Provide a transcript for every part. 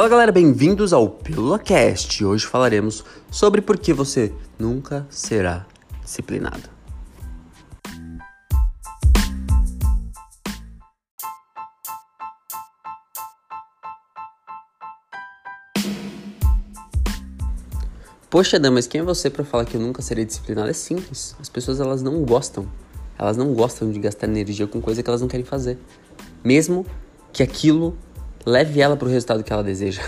Fala galera, bem-vindos ao PílulaCast. Hoje falaremos sobre por que você nunca será disciplinado. Poxa, Dan, mas quem é você para falar que eu nunca serei disciplinado? É simples. As pessoas elas não gostam. Elas não gostam de gastar energia com coisa que elas não querem fazer. Mesmo que aquilo leve ela para o resultado que ela deseja.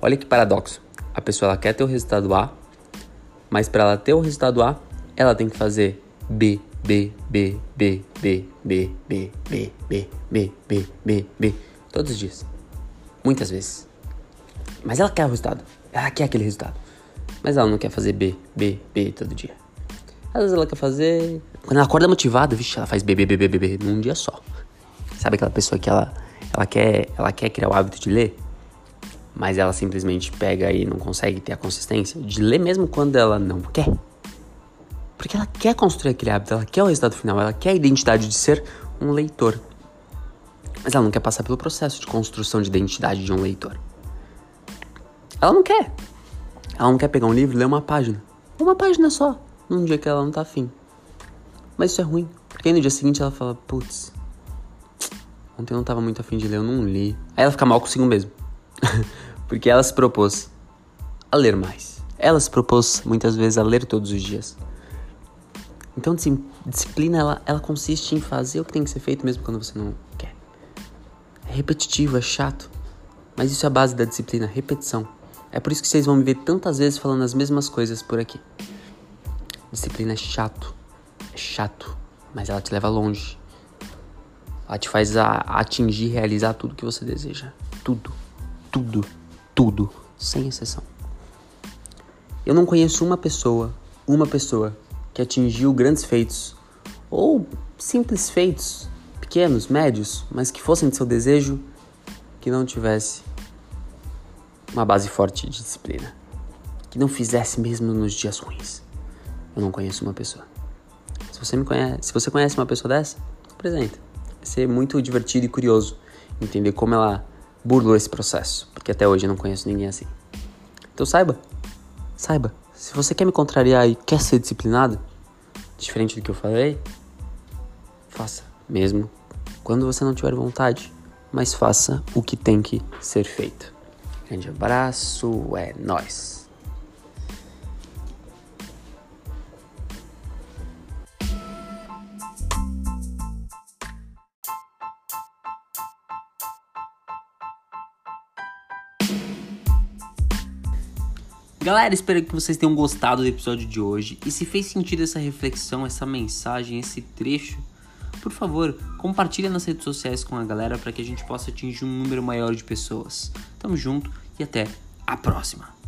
Olha que paradoxo. A pessoa ela quer ter o resultado A, mas para ela ter o resultado A, ela tem que fazer B, B, B, B, B, B, B, B, B, B, B, B, B, todos os dias. Muitas vezes. Mas ela quer o resultado. Ela quer aquele resultado. Mas ela não quer fazer B, B, B todo dia. Às vezes ela quer fazer. Quando ela acorda motivada, vixe, ela faz B, B, B, B, B, B num dia só. Sabe aquela pessoa que ela, ela, quer, ela quer criar o hábito de ler, mas ela simplesmente pega e não consegue ter a consistência de ler mesmo quando ela não quer? Porque ela quer construir aquele hábito, ela quer o resultado final, ela quer a identidade de ser um leitor. Mas ela não quer passar pelo processo de construção de identidade de um leitor. Ela não quer. Ela não quer pegar um livro e ler uma página. Uma página só, num dia que ela não tá afim. Mas isso é ruim, porque aí no dia seguinte ela fala, putz, ontem eu não tava muito afim de ler, eu não li. Aí ela fica mal consigo mesmo. porque ela se propôs a ler mais. Ela se propôs muitas vezes a ler todos os dias. Então, disciplina, ela, ela consiste em fazer o que tem que ser feito mesmo quando você não quer. É repetitivo, é chato. Mas isso é a base da disciplina, repetição. É por isso que vocês vão me ver tantas vezes falando as mesmas coisas por aqui. Disciplina é chato. É chato. Mas ela te leva longe. Ela te faz a, atingir, realizar tudo que você deseja. Tudo. Tudo. Tudo. Sem exceção. Eu não conheço uma pessoa, uma pessoa, que atingiu grandes feitos. Ou simples feitos, pequenos, médios, mas que fossem de seu desejo, que não tivesse uma base forte de disciplina. Que não fizesse mesmo nos dias ruins. Eu não conheço uma pessoa. Se você me conhece, se você conhece uma pessoa dessa, apresenta. Ser muito divertido e curioso entender como ela burlou esse processo, porque até hoje eu não conheço ninguém assim. Então saiba, saiba, se você quer me contrariar e quer ser disciplinado, diferente do que eu falei, faça mesmo quando você não tiver vontade, mas faça o que tem que ser feito. Grande abraço, é nós. Galera, espero que vocês tenham gostado do episódio de hoje. E se fez sentido essa reflexão, essa mensagem, esse trecho, por favor, compartilha nas redes sociais com a galera para que a gente possa atingir um número maior de pessoas. Tamo junto e até a próxima.